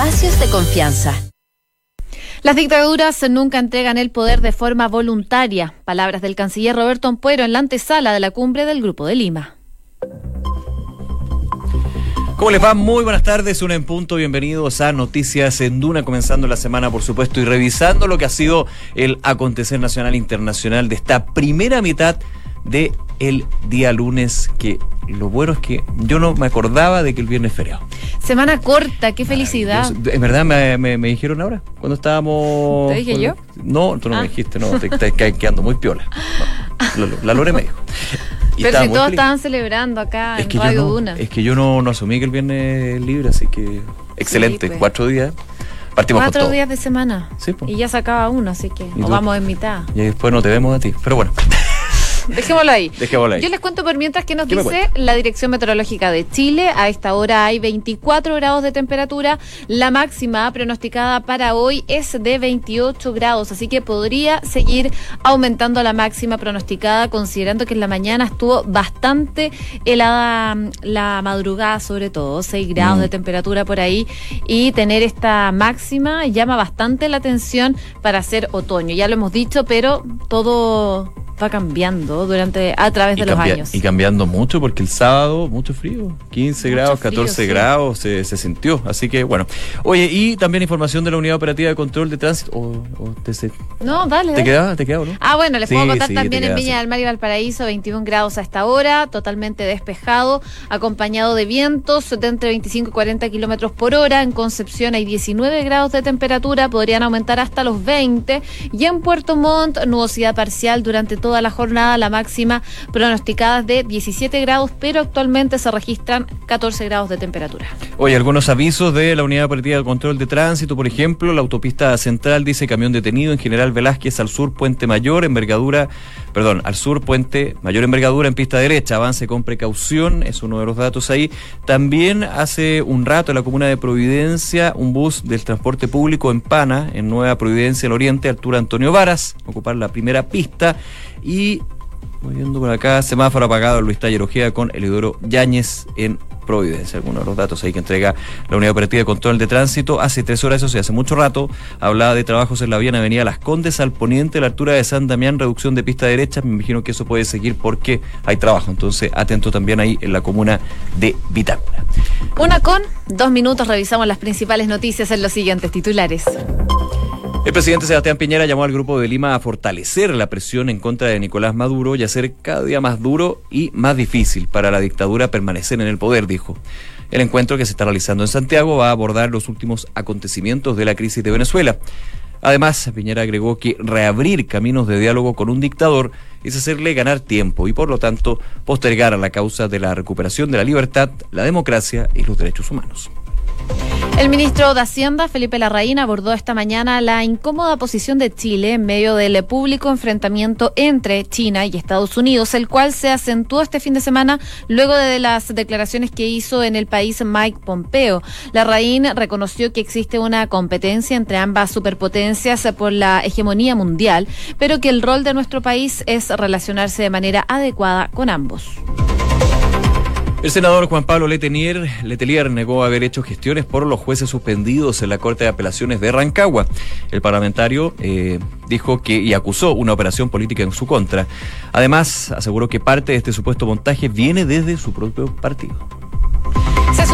espacios de confianza. Las dictaduras nunca entregan el poder de forma voluntaria. Palabras del canciller Roberto Ampuero en la antesala de la cumbre del Grupo de Lima. ¿Cómo les va? Muy buenas tardes, una en punto, bienvenidos a Noticias en Duna, comenzando la semana, por supuesto, y revisando lo que ha sido el acontecer nacional e internacional de esta primera mitad de el día lunes, que lo bueno es que yo no me acordaba de que el viernes es feriado. Semana corta, qué felicidad. En verdad me, dijeron ahora, cuando estábamos... ¿Te dije yo? No, tú no me ah. dijiste, no, te estás quedando muy piola. la Lore me dijo. Pero si todos estaban celebrando acá en Radio Duna. Es que yo no, no asumí que el viernes es libre, así que excelente, pues. cuatro días. Partimos Cuatro días de semana. Sí, pues. Y ya sacaba uno, así que o vamos en mitad. Y después no te vemos a ti. Pero bueno. Dejémoslo ahí. Dejémoslo ahí. Yo les cuento por mientras que nos dice la Dirección Meteorológica de Chile. A esta hora hay 24 grados de temperatura. La máxima pronosticada para hoy es de 28 grados, así que podría seguir aumentando la máxima pronosticada, considerando que en la mañana estuvo bastante helada mm, la madrugada, sobre todo, 6 grados de mm. temperatura por ahí. Y tener esta máxima llama bastante la atención para hacer otoño. Ya lo hemos dicho, pero todo va cambiando durante a través de los años. Y cambiando mucho porque el sábado mucho frío, 15 grados, 14 grados se, se, sintió. Así que bueno. Oye, y también información de la Unidad Operativa de Control de Tránsito. O, no, dale. ¿Te quedaba? ¿Te quedaba no? Ah, bueno, les puedo contar también en Viña del Mar y Valparaíso, 21 grados a esta hora, totalmente despejado, acompañado de vientos de entre 25 y 40 kilómetros por hora. En Concepción hay 19 grados de temperatura, podrían aumentar hasta los 20. Y en Puerto Montt, nubosidad parcial durante todo toda la jornada, la máxima pronosticada de 17 grados, pero actualmente se registran 14 grados de temperatura. Hoy algunos avisos de la Unidad Operativa de Control de Tránsito, por ejemplo, la autopista central dice camión detenido en General Velázquez al sur Puente Mayor, envergadura, perdón, al sur Puente Mayor envergadura en pista derecha, avance con precaución, es uno de los datos ahí. También hace un rato en la comuna de Providencia, un bus del transporte público en Pana, en Nueva Providencia, el Oriente, altura Antonio Varas, ocupar la primera pista. Y viendo por acá, semáforo apagado Luis Taller Ojea con Elidoro Yáñez en Providencia. Algunos de los datos ahí que entrega la Unidad Operativa de Control de Tránsito. Hace tres horas, eso sí, hace mucho rato, hablaba de trabajos en la vía en Avenida Las Condes al poniente, la altura de San Damián, reducción de pista derecha. Me imagino que eso puede seguir porque hay trabajo. Entonces, atento también ahí en la comuna de Bitácora. Una con dos minutos, revisamos las principales noticias en los siguientes titulares. El presidente Sebastián Piñera llamó al Grupo de Lima a fortalecer la presión en contra de Nicolás Maduro y hacer cada día más duro y más difícil para la dictadura permanecer en el poder, dijo. El encuentro que se está realizando en Santiago va a abordar los últimos acontecimientos de la crisis de Venezuela. Además, Piñera agregó que reabrir caminos de diálogo con un dictador es hacerle ganar tiempo y por lo tanto postergar a la causa de la recuperación de la libertad, la democracia y los derechos humanos. El ministro de Hacienda, Felipe Larraín, abordó esta mañana la incómoda posición de Chile en medio del público enfrentamiento entre China y Estados Unidos, el cual se acentuó este fin de semana luego de las declaraciones que hizo en el país Mike Pompeo. Larraín reconoció que existe una competencia entre ambas superpotencias por la hegemonía mundial, pero que el rol de nuestro país es relacionarse de manera adecuada con ambos. El senador Juan Pablo Letelier, Letelier negó haber hecho gestiones por los jueces suspendidos en la Corte de Apelaciones de Rancagua. El parlamentario eh, dijo que y acusó una operación política en su contra. Además, aseguró que parte de este supuesto montaje viene desde su propio partido.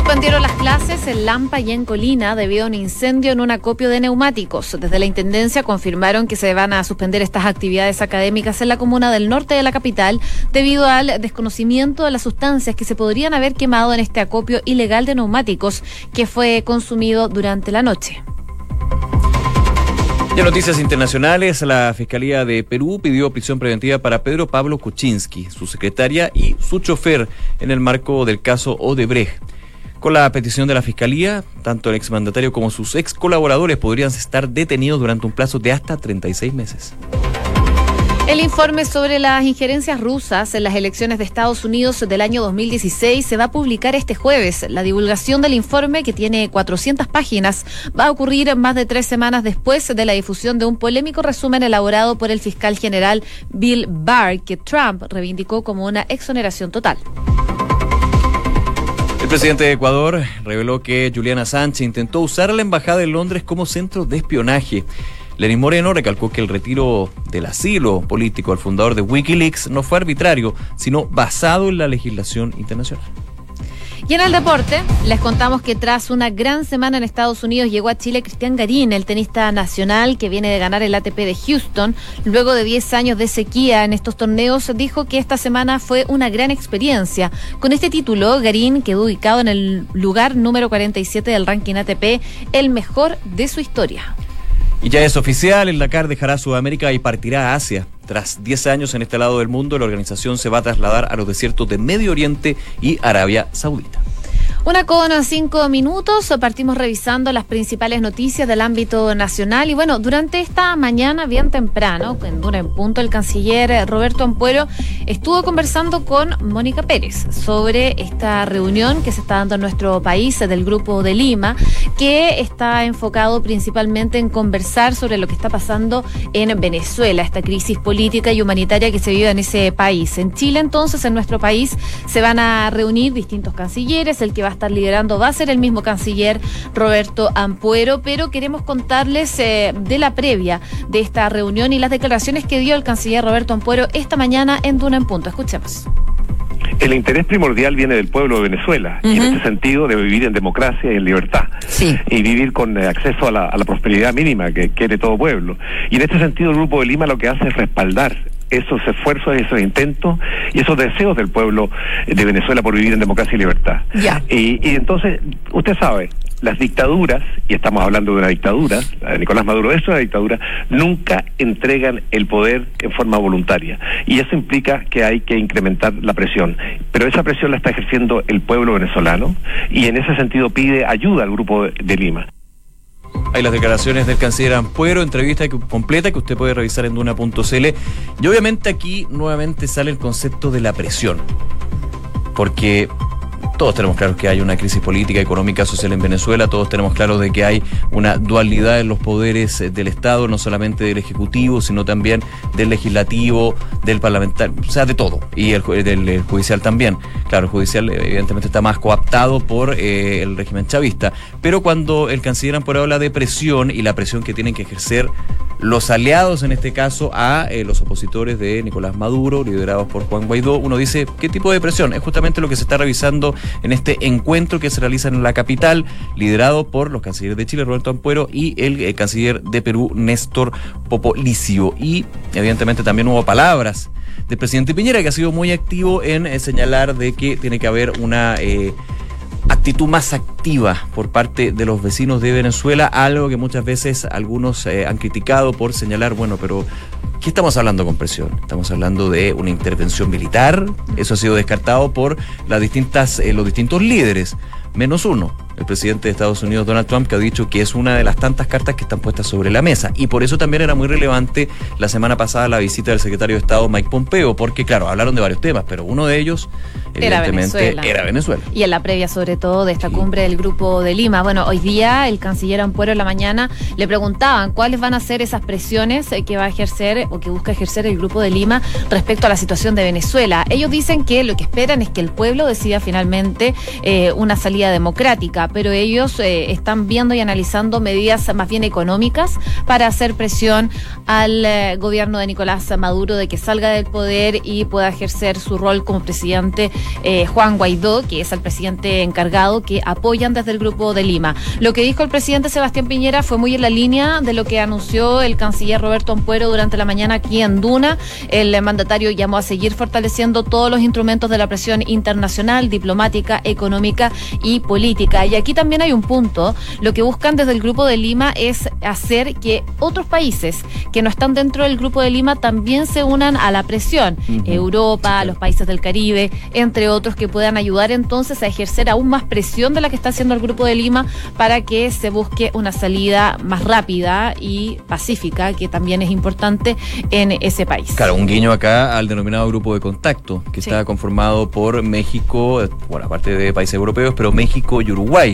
Suspendieron las clases en Lampa y en Colina debido a un incendio en un acopio de neumáticos. Desde la Intendencia confirmaron que se van a suspender estas actividades académicas en la comuna del norte de la capital debido al desconocimiento de las sustancias que se podrían haber quemado en este acopio ilegal de neumáticos que fue consumido durante la noche. En noticias internacionales, la Fiscalía de Perú pidió prisión preventiva para Pedro Pablo Kuczynski, su secretaria y su chofer en el marco del caso Odebrecht. Con la petición de la Fiscalía, tanto el exmandatario como sus ex colaboradores podrían estar detenidos durante un plazo de hasta 36 meses. El informe sobre las injerencias rusas en las elecciones de Estados Unidos del año 2016 se va a publicar este jueves. La divulgación del informe, que tiene 400 páginas, va a ocurrir más de tres semanas después de la difusión de un polémico resumen elaborado por el fiscal general Bill Barr, que Trump reivindicó como una exoneración total. El presidente de Ecuador reveló que Juliana Sánchez intentó usar la embajada de Londres como centro de espionaje. Lenín Moreno recalcó que el retiro del asilo político al fundador de Wikileaks no fue arbitrario, sino basado en la legislación internacional. Y en el deporte, les contamos que tras una gran semana en Estados Unidos llegó a Chile Cristian Garín, el tenista nacional que viene de ganar el ATP de Houston. Luego de 10 años de sequía en estos torneos, dijo que esta semana fue una gran experiencia. Con este título, Garín quedó ubicado en el lugar número 47 del ranking ATP, el mejor de su historia. Y ya es oficial, el Dakar dejará Sudamérica y partirá a Asia. Tras 10 años en este lado del mundo, la organización se va a trasladar a los desiertos de Medio Oriente y Arabia Saudita. Una con cinco minutos, partimos revisando las principales noticias del ámbito nacional y bueno, durante esta mañana bien temprano, en Dura en Punto, el canciller Roberto Ampuero estuvo conversando con Mónica Pérez sobre esta reunión que se está dando en nuestro país del Grupo de Lima, que está enfocado principalmente en conversar sobre lo que está pasando en Venezuela, esta crisis política y humanitaria que se vive en ese país. En Chile entonces, en nuestro país, se van a reunir distintos cancilleres, el que va a estar liderando va a ser el mismo canciller Roberto Ampuero, pero queremos contarles eh, de la previa de esta reunión y las declaraciones que dio el canciller Roberto Ampuero esta mañana en Duna en Punto. Escuchemos. El interés primordial viene del pueblo de Venezuela y en este sentido de vivir en democracia y en libertad y vivir con eh, acceso a la, a la prosperidad mínima que quiere todo pueblo. Y en este sentido el Grupo de Lima lo que hace es respaldar esos esfuerzos, esos intentos y esos deseos del pueblo de Venezuela por vivir en democracia y libertad. Y, y entonces, usted sabe, las dictaduras, y estamos hablando de una dictadura, Nicolás Maduro es una dictadura, nunca entregan el poder en forma voluntaria. Y eso implica que hay que incrementar la presión. Pero esa presión la está ejerciendo el pueblo venezolano y en ese sentido pide ayuda al Grupo de Lima. Hay las declaraciones del canciller Ampuero, entrevista completa que usted puede revisar en duna.cl. Y obviamente aquí nuevamente sale el concepto de la presión. Porque todos tenemos claro que hay una crisis política, económica, social en Venezuela, todos tenemos claro de que hay una dualidad en los poderes eh, del Estado, no solamente del Ejecutivo, sino también del Legislativo, del Parlamentario, o sea, de todo, y el, del Judicial también. Claro, el Judicial evidentemente está más coaptado por eh, el régimen chavista, pero cuando el canciller por habla de presión y la presión que tienen que ejercer los aliados, en este caso, a eh, los opositores de Nicolás Maduro, liderados por Juan Guaidó, uno dice, ¿qué tipo de presión? Es justamente lo que se está revisando en este encuentro que se realiza en la capital, liderado por los cancilleres de Chile, Roberto Ampuero, y el eh, canciller de Perú, Néstor Popolicio. Y evidentemente también hubo palabras del presidente Piñera, que ha sido muy activo en eh, señalar de que tiene que haber una... Eh, actitud más activa por parte de los vecinos de Venezuela, algo que muchas veces algunos han criticado por señalar, bueno, pero ¿Qué estamos hablando con presión? Estamos hablando de una intervención militar. Eso ha sido descartado por las distintas, eh, los distintos líderes, menos uno, el presidente de Estados Unidos, Donald Trump, que ha dicho que es una de las tantas cartas que están puestas sobre la mesa. Y por eso también era muy relevante la semana pasada la visita del secretario de Estado, Mike Pompeo, porque, claro, hablaron de varios temas, pero uno de ellos, evidentemente, era Venezuela. Y en la previa, sobre todo, de esta cumbre del Grupo de Lima. Bueno, hoy día el canciller Ampuero en la mañana le preguntaban cuáles van a ser esas presiones que va a ejercer o que busca ejercer el Grupo de Lima respecto a la situación de Venezuela. Ellos dicen que lo que esperan es que el pueblo decida finalmente eh, una salida democrática pero ellos eh, están viendo y analizando medidas más bien económicas para hacer presión al eh, gobierno de Nicolás Maduro de que salga del poder y pueda ejercer su rol como presidente eh, Juan Guaidó, que es el presidente encargado que apoyan desde el Grupo de Lima. Lo que dijo el presidente Sebastián Piñera fue muy en la línea de lo que anunció el canciller Roberto Ampuero durante la mañana aquí en Duna. El mandatario llamó a seguir fortaleciendo todos los instrumentos de la presión internacional, diplomática, económica y política. Aquí también hay un punto. Lo que buscan desde el Grupo de Lima es hacer que otros países que no están dentro del Grupo de Lima también se unan a la presión. Europa, los países del Caribe, entre otros, que puedan ayudar entonces a ejercer aún más presión de la que está haciendo el Grupo de Lima para que se busque una salida más rápida y pacífica, que también es importante en ese país. Claro, un guiño acá al denominado Grupo de Contacto, que está conformado por México, bueno, aparte de países europeos, pero México y Uruguay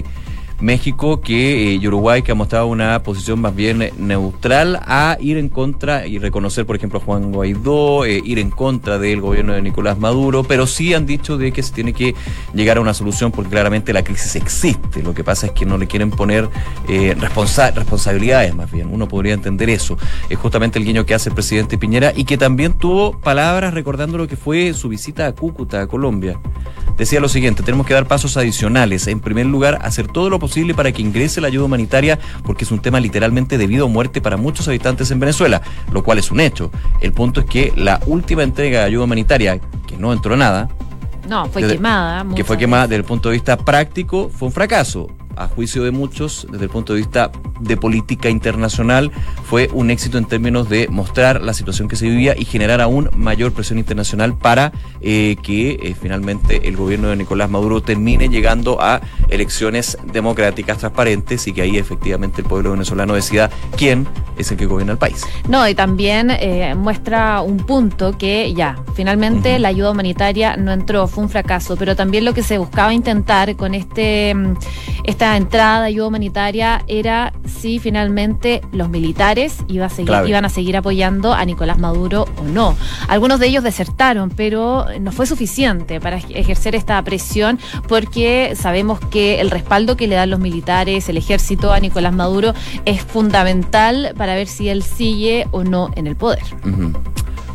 México que y Uruguay, que ha mostrado una posición más bien neutral a ir en contra y reconocer, por ejemplo, a Juan Guaidó, ir en contra del gobierno de Nicolás Maduro, pero sí han dicho de que se tiene que llegar a una solución porque claramente la crisis existe. Lo que pasa es que no le quieren poner responsabilidades, más bien. Uno podría entender eso. Es justamente el guiño que hace el presidente Piñera y que también tuvo palabras recordando lo que fue su visita a Cúcuta, a Colombia. Decía lo siguiente, tenemos que dar pasos adicionales. En primer lugar, hacer todo lo posible para que ingrese la ayuda humanitaria, porque es un tema literalmente de vida o muerte para muchos habitantes en Venezuela, lo cual es un hecho. El punto es que la última entrega de ayuda humanitaria, que no entró nada, no, fue quemada. Que fue quemada desde el punto de vista práctico, fue un fracaso a juicio de muchos, desde el punto de vista de política internacional, fue un éxito en términos de mostrar la situación que se vivía y generar aún mayor presión internacional para eh, que eh, finalmente el gobierno de Nicolás Maduro termine llegando a elecciones democráticas transparentes y que ahí efectivamente el pueblo venezolano decida quién es el que gobierna el país. No, y también eh, muestra un punto que ya, finalmente la ayuda humanitaria no entró, fue un fracaso, pero también lo que se buscaba intentar con este, mm, este esta entrada de ayuda humanitaria era si finalmente los militares iba a seguir, iban a seguir apoyando a Nicolás Maduro o no. Algunos de ellos desertaron, pero no fue suficiente para ejercer esta presión porque sabemos que el respaldo que le dan los militares, el ejército a Nicolás Maduro es fundamental para ver si él sigue o no en el poder.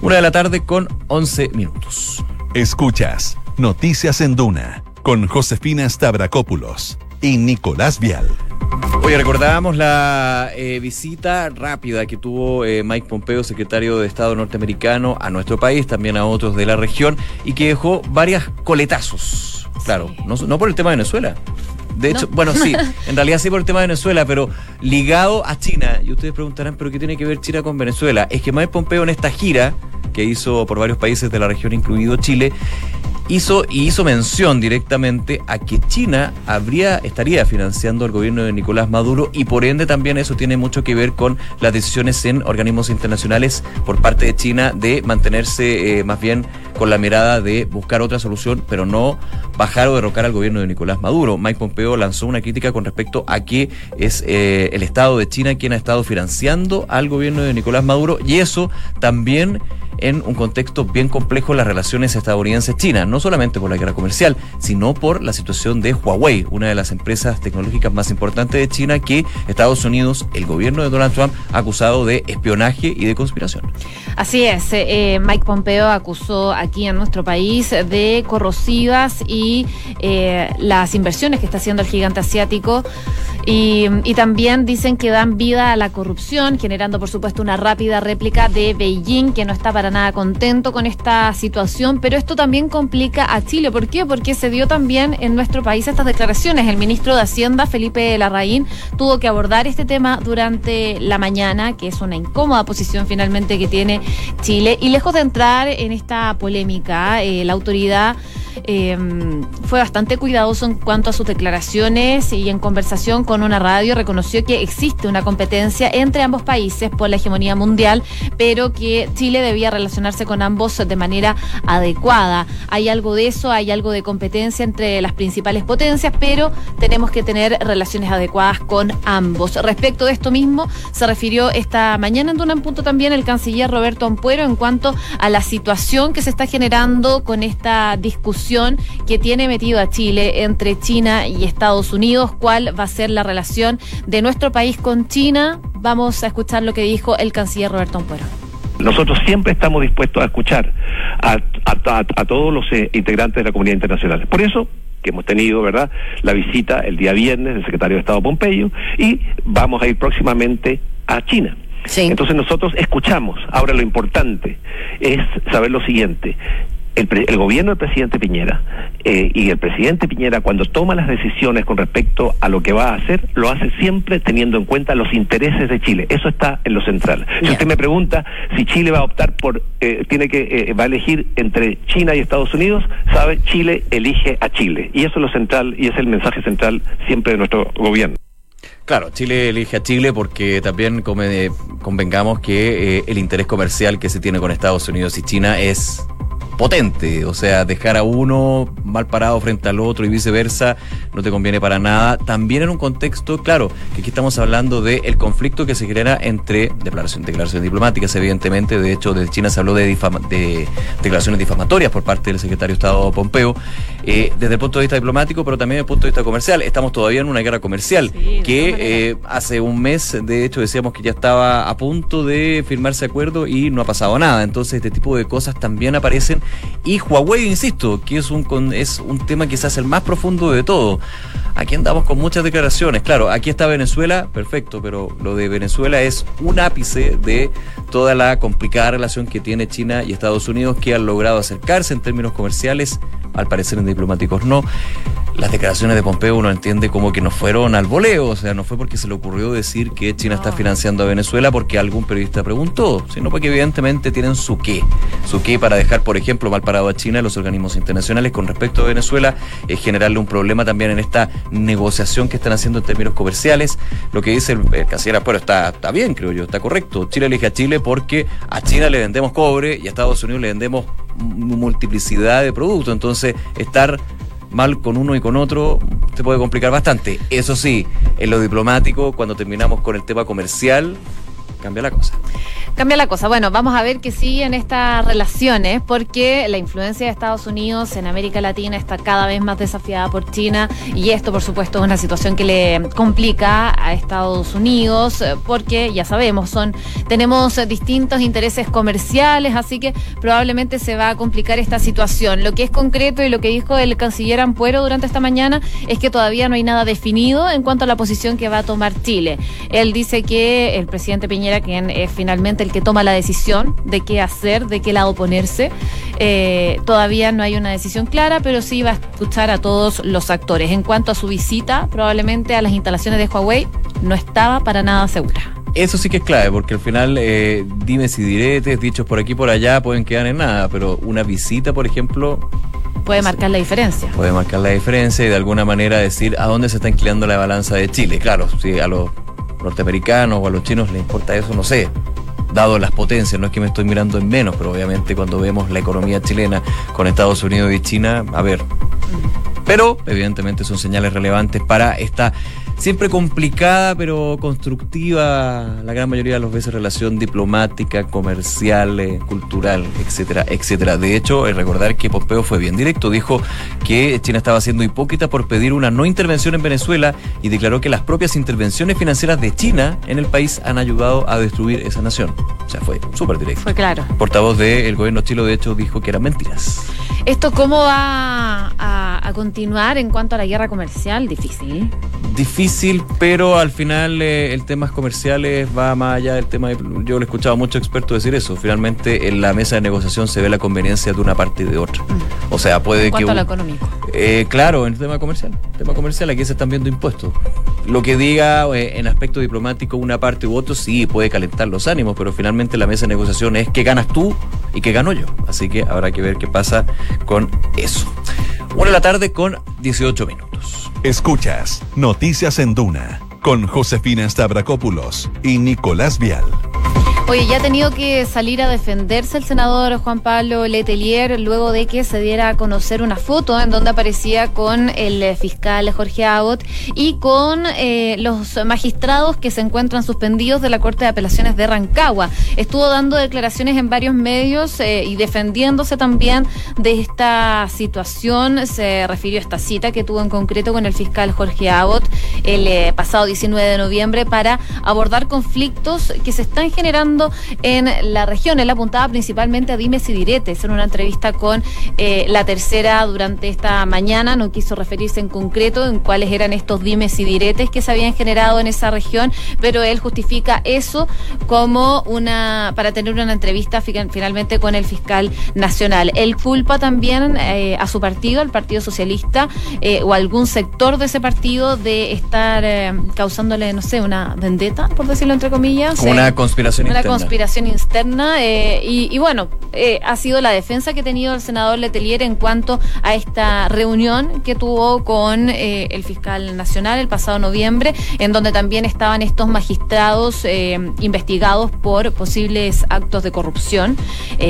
Una de la tarde con 11 minutos. Escuchas Noticias en Duna con Josefina Stavrakopoulos y Nicolás Vial. Hoy recordábamos la eh, visita rápida que tuvo eh, Mike Pompeo, secretario de Estado norteamericano, a nuestro país, también a otros de la región, y que dejó varias coletazos. Claro, no, por el tema de Venezuela. De hecho, bueno, sí, en realidad sí por el tema de Venezuela, pero ligado a China. Y ustedes preguntarán, ¿pero qué tiene que ver China con Venezuela? Es que Mike Pompeo en esta gira que hizo por varios países de la región, incluido Chile, hizo y hizo mención directamente a que China habría estaría financiando al gobierno de Nicolás Maduro y por ende también eso tiene mucho que ver con las decisiones en organismos internacionales por parte de China de mantenerse eh, más bien con la mirada de buscar otra solución, pero no bajar o derrocar al gobierno de Nicolás Maduro. Mike Pompeo lanzó una crítica con respecto a que es eh, el Estado de China quien ha estado financiando al gobierno de Nicolás Maduro y eso también en un contexto bien complejo las relaciones estadounidenses-chinas, no solamente por la guerra comercial, sino por la situación de Huawei, una de las empresas tecnológicas más importantes de China que Estados Unidos, el gobierno de Donald Trump, ha acusado de espionaje y de conspiración. Así es, eh, eh, Mike Pompeo acusó aquí en nuestro país de corrosivas y eh, las inversiones que está haciendo el gigante asiático y, y, también dicen que dan vida a la corrupción, generando por supuesto una rápida réplica de Beijing, que no está para nada contento con esta situación, pero esto también complica a Chile. ¿Por qué? Porque se dio también en nuestro país estas declaraciones. El ministro de Hacienda, Felipe Larraín, tuvo que abordar este tema durante la mañana, que es una incómoda posición finalmente que tiene Chile. Y lejos de entrar en esta polémica, eh, la autoridad eh, fue bastante cuidadoso en cuanto a sus declaraciones y en conversación con una radio reconoció que existe una competencia entre ambos países por la hegemonía mundial, pero que Chile debía relacionarse con ambos de manera adecuada. Hay algo de eso, hay algo de competencia entre las principales potencias, pero tenemos que tener relaciones adecuadas con ambos. Respecto de esto mismo, se refirió esta mañana en un Punto también el canciller Roberto Ampuero en cuanto a la situación que se está generando con esta discusión que tiene metido a Chile entre China y Estados Unidos, cuál va a ser la relación de nuestro país con China. Vamos a escuchar lo que dijo el canciller Roberto Ampuero. Nosotros siempre estamos dispuestos a escuchar a, todos los eh, integrantes de la comunidad internacional. Por eso que hemos tenido, ¿verdad?, la visita el día viernes del secretario de Estado Pompeyo y vamos a ir próximamente a China. Entonces nosotros escuchamos. Ahora lo importante es saber lo siguiente el, gobierno del presidente Piñera eh, y el presidente Piñera cuando toma las decisiones con respecto a lo que va a hacer, lo hace siempre teniendo en cuenta los intereses de Chile. Eso está en lo central. Si usted me pregunta si Chile va a optar por, eh, tiene que, eh, va a elegir entre China y Estados Unidos, sabe, Chile elige a Chile. Y eso es lo central y es el mensaje central siempre de nuestro gobierno. Claro, Chile elige a Chile porque también convengamos que el interés comercial que se tiene con Estados Unidos y China es potente, o sea, dejar a uno mal parado frente al otro y viceversa no te conviene para nada. También en un contexto, claro, que aquí estamos hablando del el conflicto que se genera entre declaraciones, declaraciones diplomáticas, evidentemente, de hecho, de China se habló de, de declaraciones difamatorias por parte del secretario de Estado Pompeo, eh, desde el punto de vista diplomático, pero también desde el punto de vista comercial. Estamos todavía en una guerra comercial que eh, hace un mes, de hecho, decíamos que ya estaba a punto de firmarse acuerdo y no ha pasado nada. Entonces, este tipo de cosas también aparecen y Huawei, insisto, que es un, es un tema quizás el más profundo de todo. Aquí andamos con muchas declaraciones. Claro, aquí está Venezuela, perfecto, pero lo de Venezuela es un ápice de toda la complicada relación que tiene China y Estados Unidos que han logrado acercarse en términos comerciales, al parecer en diplomáticos. No las declaraciones de Pompeo uno entiende como que no fueron al voleo, o sea, no fue porque se le ocurrió decir que China está financiando a Venezuela porque algún periodista preguntó, sino porque evidentemente tienen su qué, su qué para dejar, por ejemplo, mal parado a China los organismos internacionales con respecto a Venezuela, es generarle un problema también en esta negociación que están haciendo en términos comerciales. Lo que dice el, el canciller pero está, está bien, creo yo, está correcto. Chile elige a Chile porque a China le vendemos cobre y a Estados Unidos le vendemos multiplicidad de productos, entonces estar mal con uno y con otro, se puede complicar bastante. Eso sí, en lo diplomático, cuando terminamos con el tema comercial, cambia la cosa. Cambia la cosa. Bueno, vamos a ver que sí en estas relaciones, porque la influencia de Estados Unidos en América Latina está cada vez más desafiada por China y esto, por supuesto, es una situación que le complica a Estados Unidos, porque ya sabemos, son tenemos distintos intereses comerciales, así que probablemente se va a complicar esta situación. Lo que es concreto y lo que dijo el canciller Ampuero durante esta mañana es que todavía no hay nada definido en cuanto a la posición que va a tomar Chile. Él dice que el presidente Piñera, quien es finalmente el que toma la decisión de qué hacer, de qué lado ponerse. Eh, todavía no hay una decisión clara, pero sí va a escuchar a todos los actores. En cuanto a su visita, probablemente a las instalaciones de Huawei, no estaba para nada segura. Eso sí que es clave, porque al final eh, dime si diretes, dichos por aquí por allá, pueden quedar en nada, pero una visita, por ejemplo, puede marcar la diferencia. Puede marcar la diferencia y de alguna manera decir a dónde se está inclinando la balanza de Chile. Claro, si a los norteamericanos o a los chinos les importa eso, no sé dado las potencias, no es que me estoy mirando en menos, pero obviamente cuando vemos la economía chilena con Estados Unidos y China, a ver. Pero evidentemente son señales relevantes para esta siempre complicada pero constructiva la gran mayoría de las veces relación diplomática, comercial, eh, cultural, etcétera, etcétera. De hecho, recordar que Pompeo fue bien directo, dijo que China estaba siendo hipócrita por pedir una no intervención en Venezuela y declaró que las propias intervenciones financieras de China en el país han ayudado a destruir esa nación. O sea, fue súper directo. Fue claro. Portavoz del gobierno chilo, de hecho, dijo que eran mentiras. ¿Esto cómo va a, a continuar en cuanto a la guerra comercial? Difícil. Difícil difícil, pero al final eh, el tema comerciales va más allá del tema. De, yo lo he escuchado a muchos expertos decir eso. Finalmente, en la mesa de negociación se ve la conveniencia de una parte y de otra. Mm. O sea, puede en que. a lo económico. Eh, claro, en el tema comercial. El tema comercial, aquí se están viendo impuestos. Lo que diga eh, en aspecto diplomático una parte u otro, sí puede calentar los ánimos, pero finalmente la mesa de negociación es que ganas tú y que gano yo. Así que habrá que ver qué pasa con eso. Una de la tarde con 18 minutos. Escuchas Noticias en Duna con Josefina Stavrakopoulos y Nicolás Vial. Oye, ya ha tenido que salir a defenderse el senador Juan Pablo Letelier luego de que se diera a conocer una foto en donde aparecía con el fiscal Jorge Abbott y con eh, los magistrados que se encuentran suspendidos de la Corte de Apelaciones de Rancagua. Estuvo dando declaraciones en varios medios eh, y defendiéndose también de esta situación. Se refirió a esta cita que tuvo en concreto con el fiscal Jorge Abbott el eh, pasado 19 de noviembre para abordar conflictos que se están generando en la región. Él apuntaba principalmente a dimes y diretes. En una entrevista con eh, la tercera durante esta mañana, no quiso referirse en concreto en cuáles eran estos dimes y diretes que se habían generado en esa región, pero él justifica eso como una para tener una entrevista finalmente con el fiscal nacional. Él culpa también eh, a su partido, al Partido Socialista, eh, o algún sector de ese partido de estar causándole, no sé, una vendetta, por decirlo entre comillas. una conspiración interna conspiración interna eh, y, bueno, eh, ha sido la defensa que ha tenido el senador Letelier en cuanto a esta reunión que tuvo con el fiscal nacional el pasado noviembre, en donde también estaban estos magistrados investigados por posibles actos de corrupción,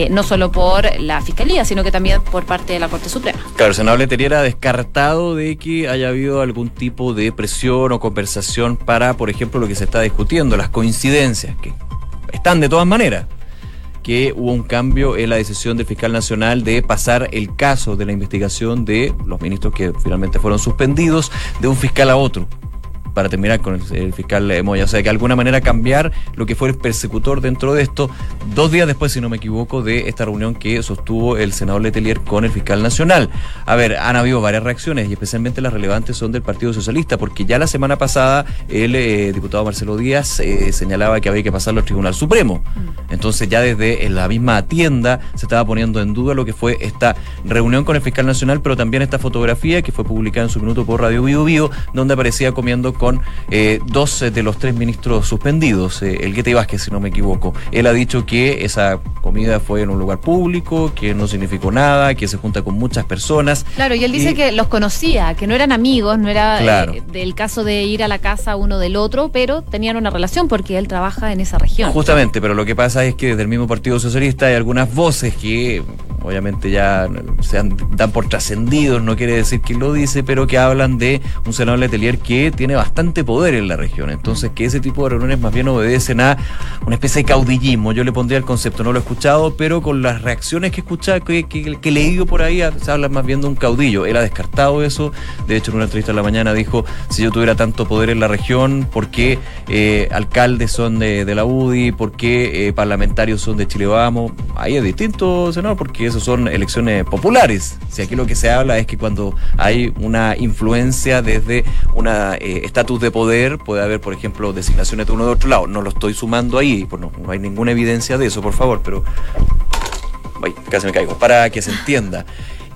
no solo por la fiscalía, sino que también por parte de la Corte Suprema. Claro, el senador Letelier ha descartado de que haya habido algún tipo de presión o conversación para, por ejemplo, lo que se está discutiendo, las coincidencias, que están de todas maneras que hubo un cambio en la decisión del fiscal nacional de pasar el caso de la investigación de los ministros que finalmente fueron suspendidos de un fiscal a otro para terminar con el, fiscal Moya. O sea, que de alguna manera cambiar lo que fue el persecutor dentro de esto, dos días después, si no me equivoco, de esta reunión que sostuvo el senador Letelier con el fiscal nacional. A ver, han habido varias reacciones y especialmente las relevantes son del Partido Socialista, porque ya la semana pasada el eh, diputado Marcelo Díaz eh, señalaba que había que pasarlo al Tribunal Supremo. Mm. Entonces ya desde la misma tienda se estaba poniendo en duda lo que fue esta reunión con el fiscal nacional, pero también esta fotografía que fue publicada en su minuto por Radio Bio Bio, donde aparecía comiendo con con eh, dos de los tres ministros suspendidos, eh, el Guete Vázquez, si no me equivoco. Él ha dicho que esa comida fue en un lugar público, que no significó nada, que se junta con muchas personas. Claro, y él dice que los conocía, que no eran amigos, no era eh, del caso de ir a la casa uno del otro, pero tenían una relación porque él trabaja en esa región. Justamente, pero lo que pasa es que desde el mismo Partido Socialista hay algunas voces que obviamente ya se dan por trascendidos, no quiere decir quién lo dice, pero que hablan de un senador Letelier que tiene bastante poder en la región. Entonces, que ese tipo de reuniones más bien obedecen a una especie de caudillismo. Yo le pondría el concepto, no lo he escuchado, pero con las reacciones que he escuchado, que, que, he leído por ahí, se habla más bien de un caudillo. Él ha descartado eso. De hecho, en una entrevista en la mañana dijo, si yo tuviera tanto poder en la región, ¿por qué eh, alcaldes son de, la UDI? ¿Por qué eh, parlamentarios son de Chile Vamos? Ahí es distinto, senador, porque eso son elecciones populares. Si aquí lo que se habla es que cuando hay una influencia desde un eh, estatus de poder, puede haber, por ejemplo, designaciones de uno de otro lado. No lo estoy sumando ahí, pues no, no hay ninguna evidencia de eso, por favor, pero... Ay, casi me caigo. Para que se entienda.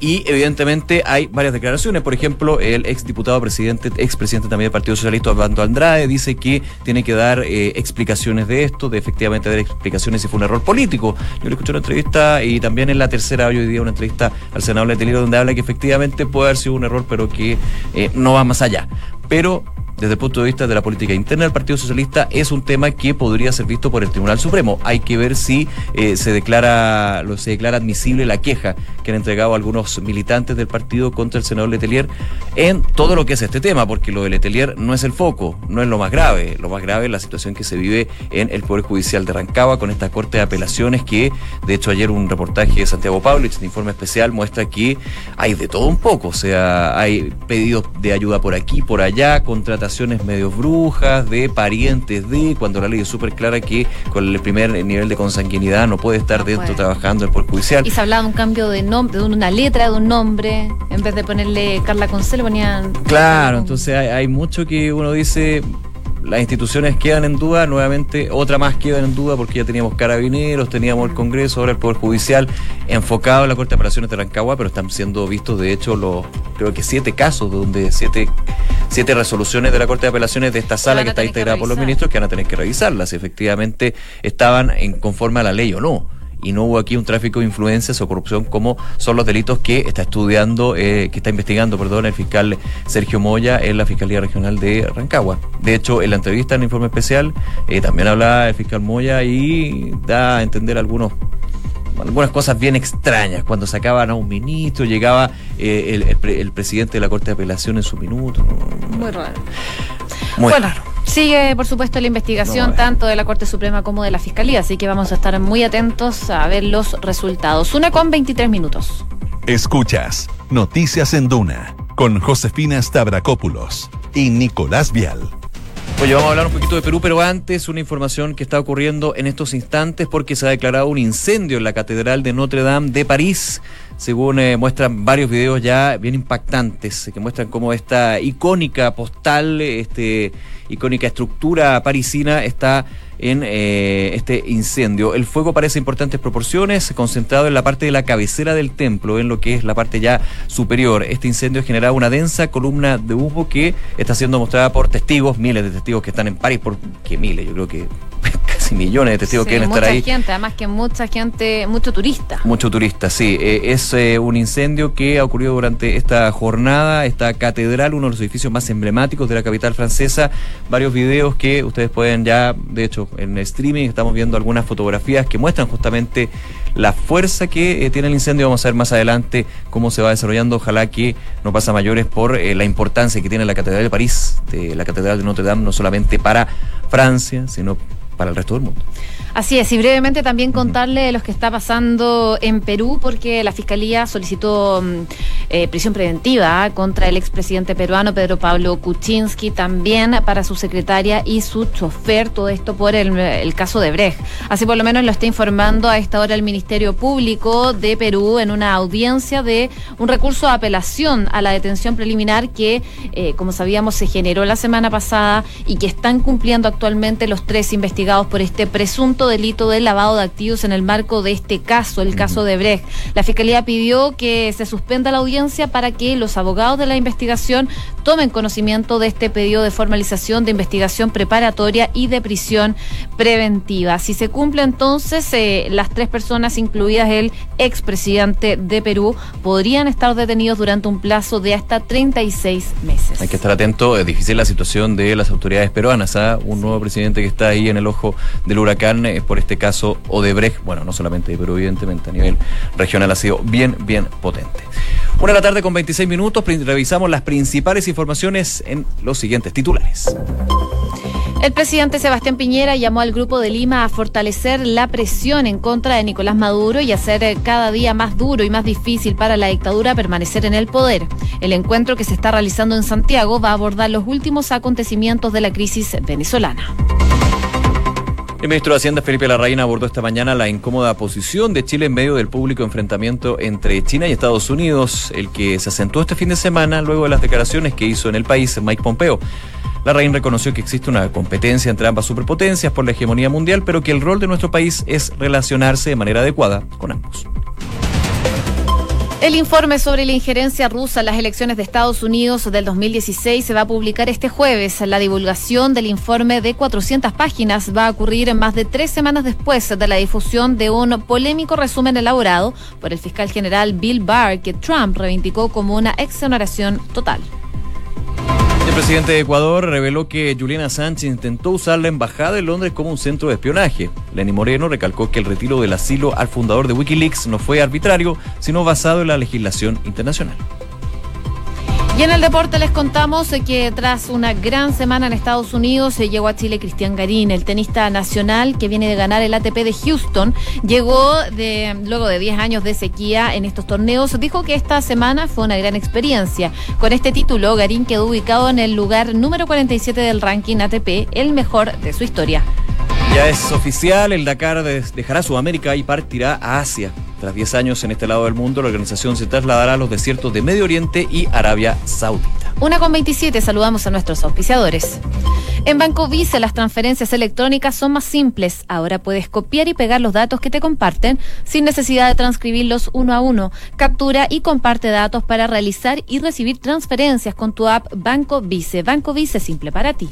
Y evidentemente hay varias declaraciones. Por ejemplo, el ex diputado presidente, ex presidente también del Partido Socialista, Osvaldo Andrade, dice que tiene que dar eh, explicaciones de esto, de efectivamente dar explicaciones si fue un error político. Yo le escuché una entrevista y también en la tercera hoy día una entrevista al senador Letelier donde habla que efectivamente puede haber sido un error, pero que eh, no va más allá. Pero desde el punto de vista de la política interna del Partido Socialista es un tema que podría ser visto por el Tribunal Supremo. Hay que ver si eh, se declara lo, se declara admisible la queja que han entregado algunos militantes del partido contra el senador Letelier en todo lo que es este tema, porque lo de Letelier no es el foco, no es lo más grave. Lo más grave es la situación que se vive en el Poder Judicial de Rancagua con esta corte de apelaciones que, de hecho, ayer un reportaje de Santiago Pavlich, un informe especial, muestra que hay de todo un poco. O sea, hay pedidos de ayuda por aquí, por allá, contrataciones medio brujas, de parientes de, cuando la ley es súper clara que con el primer nivel de consanguinidad no puede estar dentro trabajando el Poder Judicial. Y se hablaba de un cambio de nombre, de una letra, de un nombre, en vez de ponerle Carla Concel ponían... Claro, entonces hay, hay mucho que uno dice las instituciones quedan en duda, nuevamente otra más queda en duda porque ya teníamos carabineros, teníamos el Congreso, ahora el Poder Judicial enfocado en la Corte de Apelaciones de Rancagua, pero están siendo vistos de hecho los, creo que siete casos, donde siete, siete resoluciones de la Corte de Apelaciones de esta sala que está integrada por los ministros que van a tener que revisarlas, si efectivamente estaban en conforme a la ley o no y no hubo aquí un tráfico de influencias o corrupción como son los delitos que está estudiando, eh, que está investigando, perdón, el fiscal Sergio Moya en la Fiscalía Regional de Rancagua. De hecho, en la entrevista en el informe especial eh, también habla el fiscal Moya y da a entender algunos algunas cosas bien extrañas. Cuando sacaban a un ministro, llegaba eh, el, presidente de la Corte de Apelación en su minuto. Muy raro. Muy raro. Sigue, por supuesto, la investigación tanto de la Corte Suprema como de la Fiscalía, así que vamos a estar muy atentos a ver los resultados. Una con 23 minutos. Escuchas Noticias en Duna con Josefina Stavrakopoulos y Nicolás Vial. Oye, vamos a hablar un poquito de Perú, pero antes una información que está ocurriendo en estos instantes porque se ha declarado un incendio en la Catedral de Notre Dame de París, según eh, muestran varios videos ya bien impactantes, que muestran cómo esta icónica postal, este icónica estructura parisina está en eh, este incendio. El fuego parece importantes proporciones, concentrado en la parte de la cabecera del templo, en lo que es la parte ya superior. Este incendio generado una densa columna de humo que está siendo mostrada por testigos, miles de testigos que están en París, por que miles, yo creo que casi millones de testigos que quieren estar ahí. Mucha gente, además que mucha gente, mucho turista. Mucho turista, sí. Eh, es eh, un incendio que ha ocurrido durante esta jornada, esta catedral, uno de los edificios más emblemáticos de la capital francesa. Varios videos que ustedes pueden ya, de hecho, en streaming estamos viendo algunas fotografías que muestran justamente la fuerza que eh, tiene el incendio. Vamos a ver más adelante cómo se va desarrollando. Ojalá que no pasa mayores por la importancia que tiene la Catedral de París, de la Catedral de Notre Dame, no solamente para Francia, sino para el resto del mundo. Así es, y brevemente también contarle los que está pasando en Perú, porque la Fiscalía solicitó mm, eh, prisión preventiva contra el expresidente peruano Pedro Pablo Kuczynski, también para su secretaria y su chofer, todo esto por el, caso de Brecht. Así por lo menos lo está informando a esta hora el Ministerio Público de Perú en una audiencia de un recurso de apelación a la detención preliminar que, eh, como sabíamos, se generó la semana pasada y que están cumpliendo actualmente los tres investigados por este presunto delito de lavado de activos en el marco de este caso, el caso de Brecht. La Fiscalía pidió que se suspenda la audiencia para que los abogados de la investigación tomen conocimiento de este pedido de formalización de investigación preparatoria y de prisión preventiva. Si se cumple entonces, eh, las tres personas, incluidas el expresidente de Perú, podrían estar detenidos durante un plazo de hasta 36 meses. Hay que estar atento, es difícil la situación de las autoridades peruanas, ¿ah? un nuevo presidente que está ahí en el ojo del huracán por este caso Odebrecht, bueno, no solamente, pero evidentemente a nivel regional ha sido bien, bien potente. Una de la tarde con 26 minutos, revisamos las principales informaciones en los siguientes titulares. El presidente Sebastián Piñera llamó al Grupo de Lima a fortalecer la presión en contra de Nicolás Maduro y hacer eh, cada día más duro y más difícil para la dictadura permanecer en el poder. El encuentro que se está realizando en Santiago va a abordar los últimos acontecimientos de la crisis venezolana. El ministro de Hacienda, Felipe Larraín, abordó esta mañana la incómoda posición de Chile en medio del público enfrentamiento entre China y Estados Unidos, el que se acentuó este fin de semana luego de las declaraciones que hizo en el país Mike Pompeo. Larraín reconoció que existe una competencia entre ambas superpotencias por la hegemonía mundial, pero que el rol de nuestro país es relacionarse de manera adecuada con ambos. El informe sobre la injerencia rusa en las elecciones de Estados Unidos del 2016 se va a publicar este jueves. La divulgación del informe de 400 páginas va a ocurrir más de tres semanas después de la difusión de un polémico resumen elaborado por el fiscal general Bill Barr que Trump reivindicó como una exoneración total. El presidente de Ecuador reveló que Juliana Sánchez intentó usar la embajada de Londres como un centro de espionaje. Lenny Moreno recalcó que el retiro del asilo al fundador de Wikileaks no fue arbitrario, sino basado en la legislación internacional. Y en el deporte les contamos que tras una gran semana en Estados Unidos se llegó a Chile Cristian Garín, el tenista nacional que viene de ganar el ATP de Houston. Llegó luego de 10 años de sequía en estos torneos. Dijo que esta semana fue una gran experiencia. Con este título, Garín quedó ubicado en el lugar número 47 del ranking ATP, el mejor de su historia. Ya es oficial, el Dakar dejará Sudamérica y partirá a Asia. Tras 10 años en este lado del mundo, la organización se trasladará a los desiertos de Medio Oriente y Arabia Saudita. Una con 27, saludamos a nuestros auspiciadores. En Banco Vice las transferencias electrónicas son más simples. Ahora puedes copiar y pegar los datos que te comparten sin necesidad de transcribirlos uno a uno. Captura y comparte datos para realizar y recibir transferencias con tu app Banco Vice. Banco Vice simple para ti.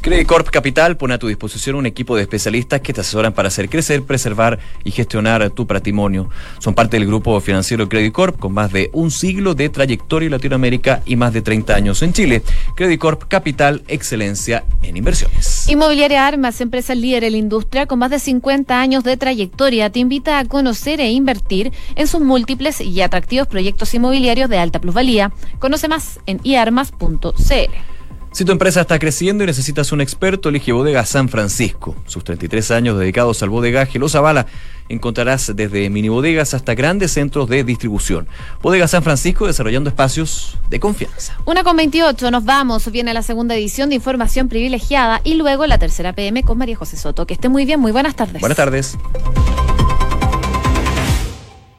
Credit Corp Capital pone a tu disposición un equipo de especialistas que te asesoran para hacer crecer, preservar y gestionar tu patrimonio. Son parte del grupo financiero Credit Corp con más de un siglo de trayectoria en Latinoamérica y más de 30 años en Chile. Credit Corp Capital, excelencia en inversiones. Inmobiliaria Armas, empresa líder en la industria con más de 50 años de trayectoria, te invita a conocer e invertir en sus múltiples y atractivos proyectos inmobiliarios de alta plusvalía. Conoce más en iarmas.cl. Si tu empresa está creciendo y necesitas un experto, elige Bodega San Francisco. Sus 33 años dedicados al bodegaje los avala. Encontrarás desde mini bodegas hasta grandes centros de distribución. Bodega San Francisco desarrollando espacios de confianza. Una con 28, nos vamos. Viene la segunda edición de Información Privilegiada y luego la tercera PM con María José Soto. Que esté muy bien, muy buenas tardes. Buenas tardes.